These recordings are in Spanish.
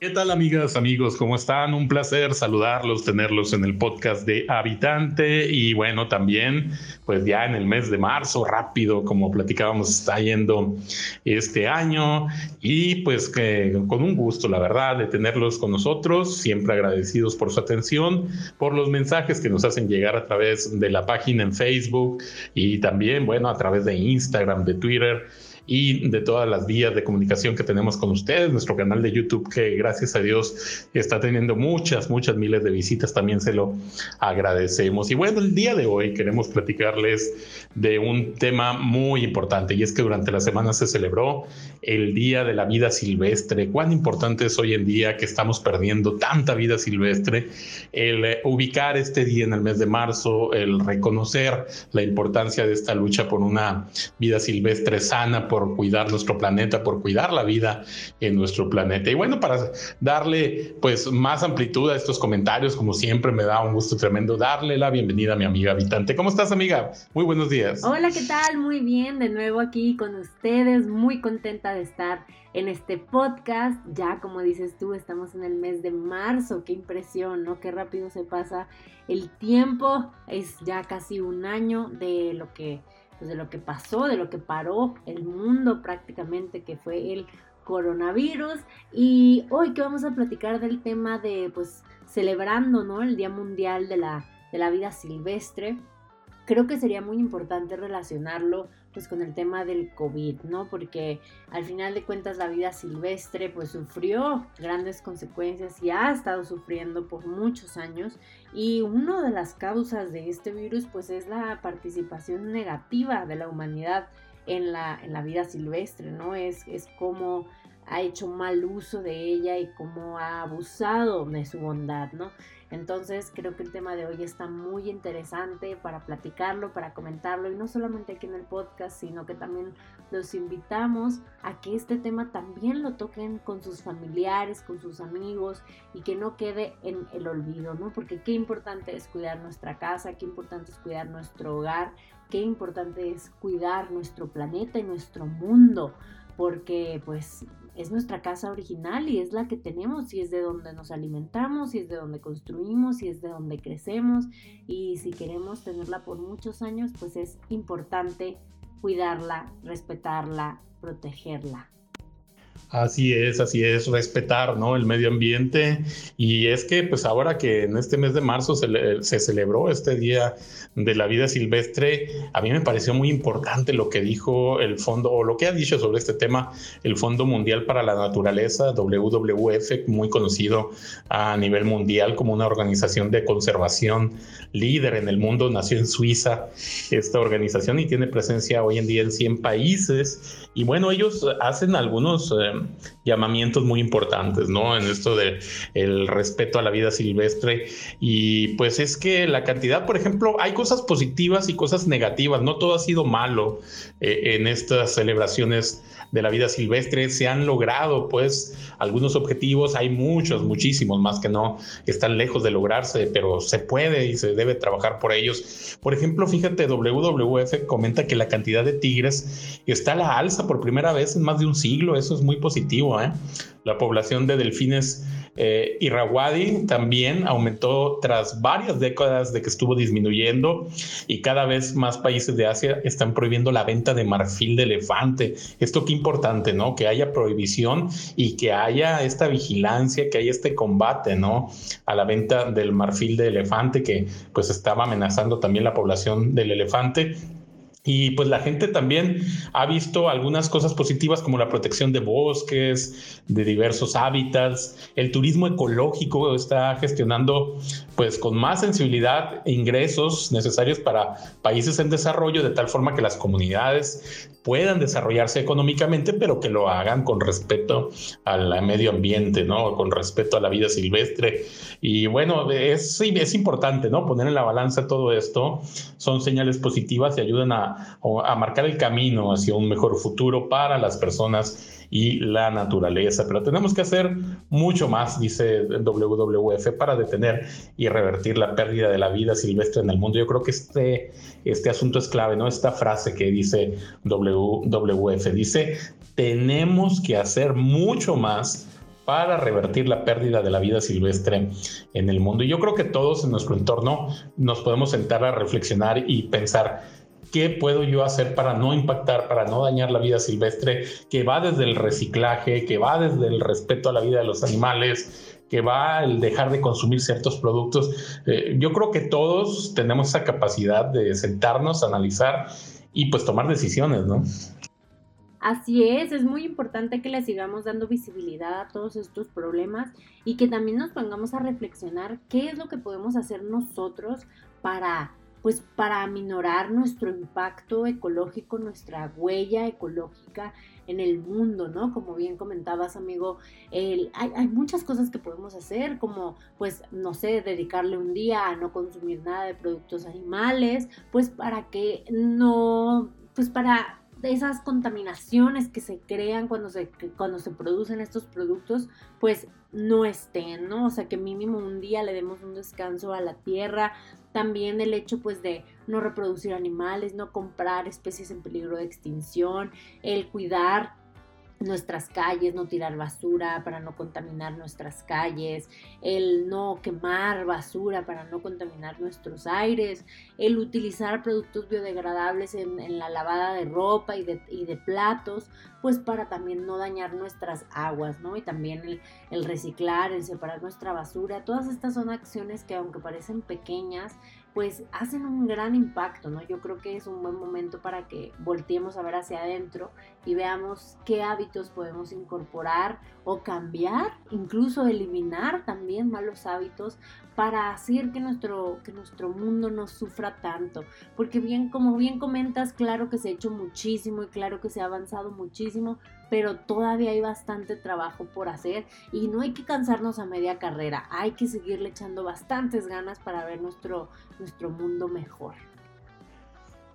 ¿Qué tal amigas, amigos? ¿Cómo están? Un placer saludarlos, tenerlos en el podcast de Habitante y bueno, también pues ya en el mes de marzo, rápido, como platicábamos, está yendo este año y pues que con un gusto, la verdad, de tenerlos con nosotros, siempre agradecidos por su atención, por los mensajes que nos hacen llegar a través de la página en Facebook y también, bueno, a través de Instagram, de Twitter y de todas las vías de comunicación que tenemos con ustedes, nuestro canal de YouTube que gracias a Dios está teniendo muchas, muchas miles de visitas, también se lo agradecemos. Y bueno, el día de hoy queremos platicarles de un tema muy importante y es que durante la semana se celebró el Día de la Vida Silvestre. Cuán importante es hoy en día que estamos perdiendo tanta vida silvestre, el ubicar este día en el mes de marzo, el reconocer la importancia de esta lucha por una vida silvestre sana, por por cuidar nuestro planeta, por cuidar la vida en nuestro planeta. Y bueno, para darle pues más amplitud a estos comentarios, como siempre me da un gusto tremendo darle la bienvenida a mi amiga habitante. ¿Cómo estás, amiga? Muy buenos días. Hola, ¿qué tal? Muy bien, de nuevo aquí con ustedes, muy contenta de estar en este podcast. Ya como dices tú, estamos en el mes de marzo, qué impresión, ¿no? Qué rápido se pasa el tiempo. Es ya casi un año de lo que pues, de lo que pasó, de lo que paró el mundo prácticamente, que fue el coronavirus. Y hoy que vamos a platicar del tema de, pues, celebrando, ¿no? El Día Mundial de la, de la Vida Silvestre creo que sería muy importante relacionarlo pues con el tema del COVID, ¿no? Porque al final de cuentas la vida silvestre pues sufrió grandes consecuencias y ha estado sufriendo por muchos años y una de las causas de este virus pues es la participación negativa de la humanidad en la, en la vida silvestre, ¿no? Es, es como ha hecho mal uso de ella y cómo ha abusado de su bondad, ¿no? Entonces creo que el tema de hoy está muy interesante para platicarlo, para comentarlo y no solamente aquí en el podcast, sino que también los invitamos a que este tema también lo toquen con sus familiares, con sus amigos y que no quede en el olvido, ¿no? Porque qué importante es cuidar nuestra casa, qué importante es cuidar nuestro hogar, qué importante es cuidar nuestro planeta y nuestro mundo, porque pues es nuestra casa original y es la que tenemos y es de donde nos alimentamos y es de donde construimos y es de donde crecemos y si queremos tenerla por muchos años pues es importante cuidarla, respetarla, protegerla. Así es, así es, respetar ¿no? el medio ambiente. Y es que pues ahora que en este mes de marzo se, se, celebró este Día de la Vida Silvestre, a mí me pareció muy importante lo que dijo el fondo, o lo que ha dicho sobre este tema, el Fondo Mundial para la Naturaleza, WWF, muy conocido a nivel mundial como una organización de conservación líder en el mundo, nació en Suiza esta organización y tiene presencia hoy en día en 100 países. Y bueno, ellos hacen algunos... Eh, llamamientos muy importantes, ¿no? En esto de el respeto a la vida silvestre y pues es que la cantidad, por ejemplo, hay cosas positivas y cosas negativas, no todo ha sido malo eh, en estas celebraciones de la vida silvestre, se han logrado pues algunos objetivos, hay muchos, muchísimos más que no están lejos de lograrse, pero se puede y se debe trabajar por ellos. Por ejemplo, fíjate, WWF comenta que la cantidad de tigres está a la alza por primera vez en más de un siglo, eso es muy positivo. ¿eh? La población de delfines eh, Irrawaddy también aumentó tras varias décadas de que estuvo disminuyendo y cada vez más países de Asia están prohibiendo la venta de marfil de elefante. Esto qué importante, ¿no? Que haya prohibición y que haya esta vigilancia, que haya este combate, ¿no? A la venta del marfil de elefante que pues estaba amenazando también la población del elefante y pues la gente también ha visto algunas cosas positivas como la protección de bosques, de diversos hábitats. El turismo ecológico está gestionando pues con más sensibilidad ingresos necesarios para países en desarrollo de tal forma que las comunidades puedan desarrollarse económicamente, pero que lo hagan con respeto al medio ambiente, ¿no? Con respeto a la vida silvestre. Y bueno, es, es importante, ¿no? Poner en la balanza todo esto. Son señales positivas y ayudan a a, marcar el camino hacia un mejor futuro para las personas y la naturaleza. Pero tenemos que hacer mucho más, dice WWF, para detener y revertir la pérdida de la vida silvestre en el mundo. Yo creo que este, este asunto es clave, ¿no? Esta frase que dice WWF dice, tenemos que hacer mucho más para revertir la pérdida de la vida silvestre en el mundo. Y yo creo que todos en nuestro entorno nos podemos sentar a reflexionar y pensar, ¿Qué puedo yo hacer para no impactar, para no dañar la vida silvestre, que va desde el reciclaje, que va desde el respeto a la vida de los animales, que va el dejar de consumir ciertos productos? Eh, yo creo que todos tenemos esa capacidad de sentarnos, analizar y pues tomar decisiones, ¿no? Así es, es muy importante que le sigamos dando visibilidad a todos estos problemas y que también nos pongamos a reflexionar qué es lo que podemos hacer nosotros para pues para aminorar nuestro impacto ecológico, nuestra huella ecológica en el mundo, ¿no? Como bien comentabas, amigo, hay, hay, muchas cosas que podemos hacer, como, pues, no sé, dedicarle un día a no consumir nada de productos animales, pues para que no, pues para esas contaminaciones que se crean cuando se, cuando se producen estos productos, pues no estén, ¿no? O sea, que mínimo un día le demos un descanso a la tierra. También el hecho, pues, de no reproducir animales, no comprar especies en peligro de extinción, el cuidar nuestras calles, no tirar basura para no contaminar nuestras calles, el no quemar basura para no contaminar nuestros aires, el utilizar productos biodegradables en, la lavada de ropa y de, y de, platos, pues para también no dañar nuestras aguas, ¿no? Y también el, el reciclar, el separar nuestra basura, todas estas son acciones que aunque parecen pequeñas, pues hacen un gran impacto, ¿no? Yo creo que es un buen momento para que volteemos a ver hacia adentro y veamos qué hábitos podemos incorporar o cambiar, incluso eliminar también malos hábitos para hacer que nuestro, que nuestro mundo no sufra tanto. Porque bien, como bien comentas, claro que se ha hecho muchísimo y claro que se ha avanzado muchísimo, pero todavía hay bastante trabajo por hacer y no hay que cansarnos a media carrera, hay que seguirle echando bastantes ganas para ver nuestro, nuestro mundo mejor.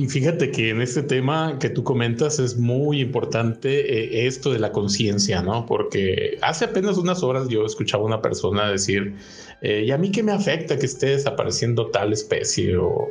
Y fíjate que en este tema que tú comentas es muy importante eh, esto de la conciencia, ¿no? Porque hace apenas unas horas yo escuchaba a una persona decir, eh, ¿y a mí qué me afecta que esté desapareciendo tal especie o,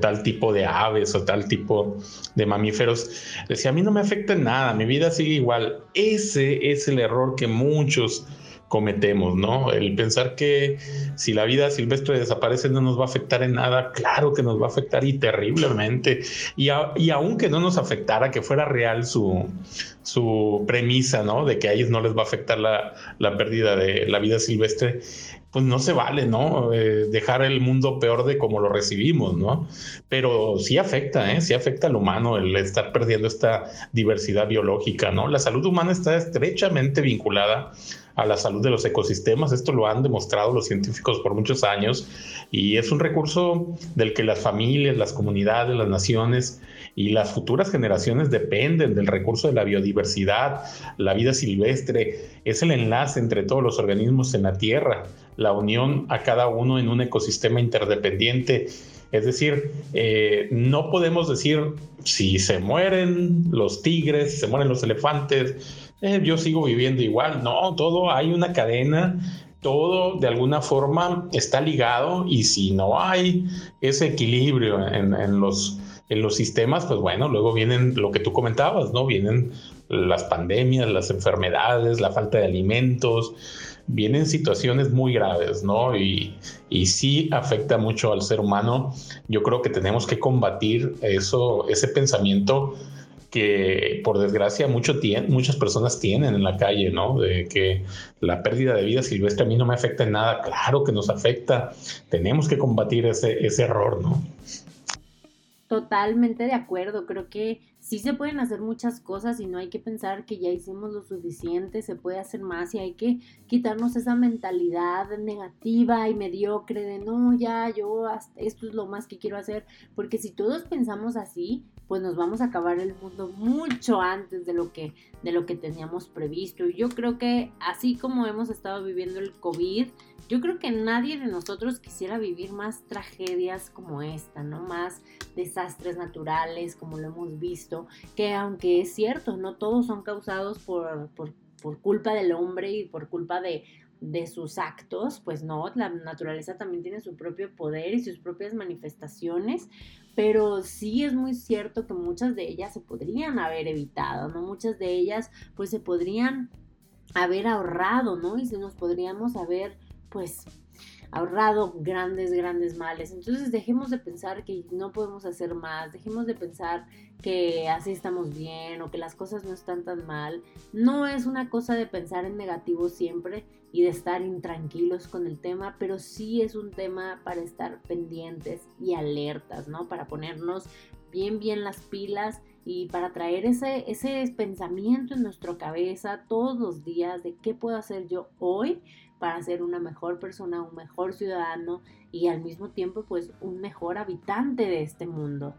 tal tipo de aves o tal tipo de mamíferos? Decía, a mí no me afecta nada, mi vida sigue igual. Ese es el error que muchos cometemos, ¿no? El pensar que si la vida silvestre desaparece no nos va a afectar en nada, claro que nos va a afectar y terriblemente. Y, y aunque no nos afectara, que fuera real su, su premisa, ¿no? De que a ellos no les va a afectar la, la pérdida de la vida silvestre, pues no se vale, ¿no? Eh, dejar el mundo peor de como lo recibimos, ¿no? Pero sí afecta, ¿eh? Sí afecta al humano el estar perdiendo esta diversidad biológica, ¿no? La salud humana está estrechamente vinculada a la salud de los ecosistemas. Esto lo han demostrado los científicos por muchos años y es un recurso del que las familias, las comunidades, las naciones y las futuras generaciones dependen del recurso de la biodiversidad, la vida silvestre, es el enlace entre todos los organismos en la Tierra, la unión a cada uno en un ecosistema interdependiente. Es decir, eh, no podemos decir si se mueren los tigres, si se mueren los elefantes, eh, yo sigo viviendo igual. No, todo hay una cadena, todo de alguna forma está ligado y si no hay ese equilibrio en, los, en los sistemas, pues bueno, luego vienen lo que tú comentabas, ¿no? Vienen las pandemias, las enfermedades, la falta de alimentos, vienen situaciones muy graves, ¿no? Y, y sí afecta mucho al ser humano. Yo creo que tenemos que combatir eso, ese pensamiento que por desgracia mucho muchas personas tienen en la calle, ¿no? De que la pérdida de vida silvestre a mí no me afecta en nada. Claro que nos afecta. Tenemos que combatir ese, ese error, ¿no? Totalmente de acuerdo. Creo que sí se pueden hacer muchas cosas y no hay que pensar que ya hicimos lo suficiente, se puede hacer más y hay que quitarnos esa mentalidad negativa y mediocre de no, ya yo esto es lo más que quiero hacer, porque si todos pensamos así, pues nos vamos a acabar el mundo mucho antes de lo que de lo que teníamos previsto y yo creo que así como hemos estado viviendo el COVID, yo creo que nadie de nosotros quisiera vivir más tragedias como esta, ¿no? Más desastres naturales como lo hemos visto, que aunque es cierto, no todos son causados por, por, culpa del hombre y por culpa de, de sus actos, pues no, la naturaleza también tiene su propio poder y sus propias manifestaciones, pero sí es muy cierto que muchas de ellas se podrían haber evitado, ¿no? Muchas de ellas pues se podrían haber ahorrado, ¿no? Y si nos podríamos haber, pues, ahorrado grandes, grandes males. Entonces dejemos de pensar que no podemos hacer más, dejemos de pensar que así estamos bien o que las cosas no están tan mal. No es una cosa de pensar en negativo siempre y de estar intranquilos con el tema, pero sí es un tema para estar pendientes y alertas, ¿no? Para ponernos bien, bien las pilas y para traer ese, ese pensamiento en nuestra cabeza todos los días de qué puedo hacer yo hoy para ser una mejor persona, un mejor ciudadano y al mismo tiempo pues un mejor habitante de este mundo.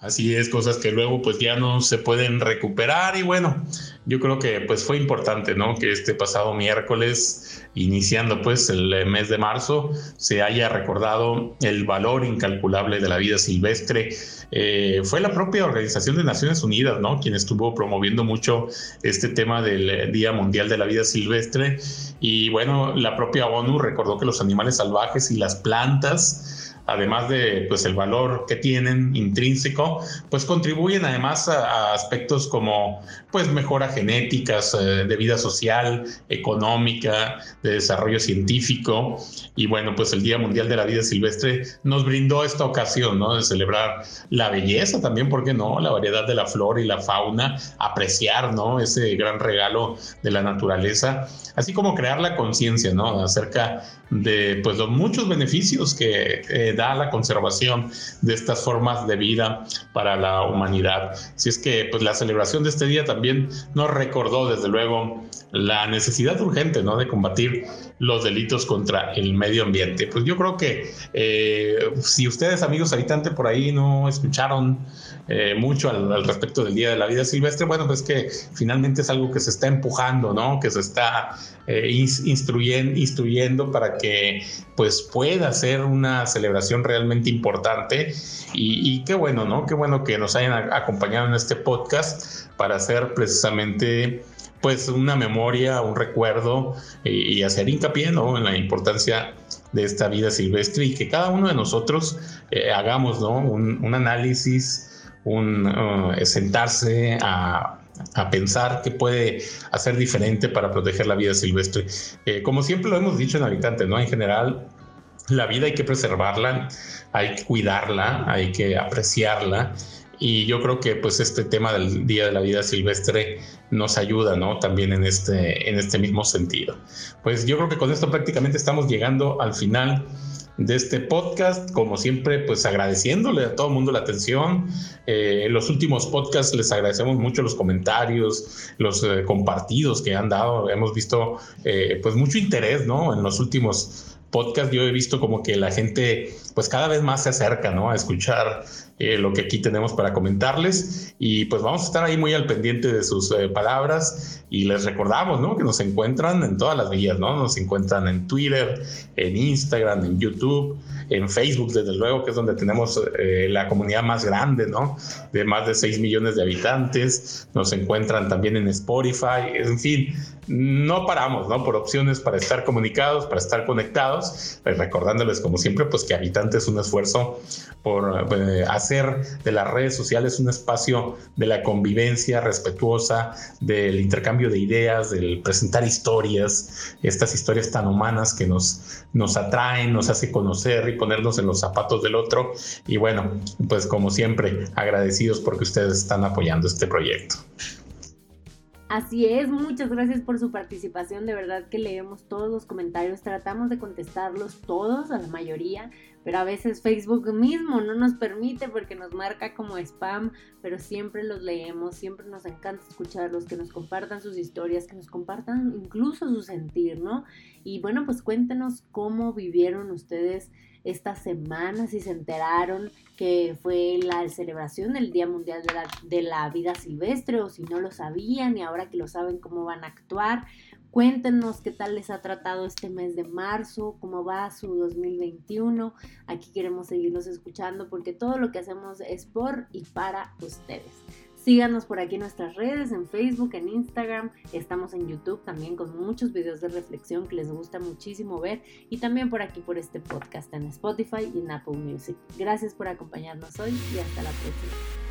Así es, cosas que luego pues ya no se pueden recuperar y bueno, yo creo que pues fue importante, ¿no? Que este pasado miércoles, iniciando pues el mes de marzo, se haya recordado el valor incalculable de la vida silvestre. Eh, fue la propia Organización de Naciones Unidas, ¿no? Quien estuvo promoviendo mucho este tema del Día Mundial de la Vida Silvestre y bueno, la propia ONU recordó que los animales salvajes y las plantas además de pues el valor que tienen intrínseco, pues contribuyen además a, aspectos como pues mejora genéticas, eh, de vida social, económica, de desarrollo científico y bueno, pues el Día Mundial de la Vida Silvestre nos brindó esta ocasión, ¿no? De celebrar la belleza también, ¿por qué no? La variedad de la flora y la fauna, apreciar, ¿no? Ese gran regalo de la naturaleza, así como crear la conciencia, ¿no? Acerca de pues los muchos beneficios que eh, da la conservación de estas formas de vida para la humanidad. Si es que pues la celebración de este día también nos recordó desde luego la necesidad urgente ¿no? de combatir los delitos contra el medio ambiente. Pues yo creo que eh, si ustedes amigos habitantes por ahí no escucharon eh, mucho al, respecto del Día de la Vida Silvestre, bueno, pues que finalmente es algo que se está empujando, ¿no? Que se está eh, instruyendo, para que pues pueda ser una celebración realmente importante y, y, qué bueno, ¿no? Qué bueno que nos hayan acompañado en este podcast para hacer precisamente pues una memoria, un recuerdo y, hacer hincapié ¿no? en la importancia de esta vida silvestre y que cada uno de nosotros eh, hagamos ¿no? un, análisis, un uh, sentarse a, pensar qué puede hacer diferente para proteger la vida silvestre. Eh, como siempre lo hemos dicho en Habitante, ¿no? En general, la vida hay que preservarla, hay que cuidarla, hay que apreciarla y yo creo que pues este tema del Día de la Vida Silvestre nos ayuda, ¿no? También en este, en este mismo sentido. Pues yo creo que con esto prácticamente estamos llegando al final de este podcast. Como siempre, pues agradeciéndole a todo el mundo la atención. Eh, en los últimos podcasts les agradecemos mucho los comentarios, los eh, compartidos que han dado. Hemos visto eh, pues mucho interés, ¿no? En los últimos podcasts yo he visto como que la gente pues cada vez más se acerca, ¿no? A escuchar eh, lo que aquí tenemos para comentarles. Y pues vamos a estar ahí muy al pendiente de sus eh, palabras y les recordamos, ¿no? Que nos encuentran en todas las vías, ¿no? Nos encuentran en Twitter, en Instagram, en YouTube, en Facebook, desde luego, que es donde tenemos eh, la comunidad más grande, ¿no? De más de 6 millones de habitantes. Nos encuentran también en Spotify, en fin, no paramos, ¿no? Por opciones para estar comunicados, para estar conectados, pues recordándoles como siempre, pues que Habitante es un esfuerzo por hacer de las redes sociales un espacio de la convivencia respetuosa, del intercambio de ideas, del presentar historias, estas historias tan humanas que nos, nos atraen, nos hace conocer y ponernos en los zapatos del otro. Y bueno, pues como siempre, agradecidos porque ustedes están apoyando este proyecto. Así es, muchas gracias por su participación, de verdad que leemos todos los comentarios, tratamos de contestarlos todos, a la mayoría, pero a veces Facebook mismo no nos permite porque nos marca como spam, pero siempre los leemos, siempre nos encanta escucharlos, que nos compartan sus historias, que nos compartan incluso su sentir, ¿no? Y bueno, pues cuéntenos cómo vivieron ustedes esta semana, si se enteraron que fue la celebración del Día Mundial de la, de la Vida Silvestre o si no lo sabían y ahora que lo saben cómo van a actuar. Cuéntenos qué tal les ha tratado este mes de marzo, cómo va su 2021. Aquí queremos seguirlos escuchando porque todo lo que hacemos es por y para ustedes. Síganos por aquí en nuestras redes, en Facebook, en Instagram. Estamos en YouTube también con muchos videos de reflexión que les gusta muchísimo ver. Y también por aquí por este podcast en Spotify y en Apple Music. Gracias por acompañarnos hoy y hasta la próxima.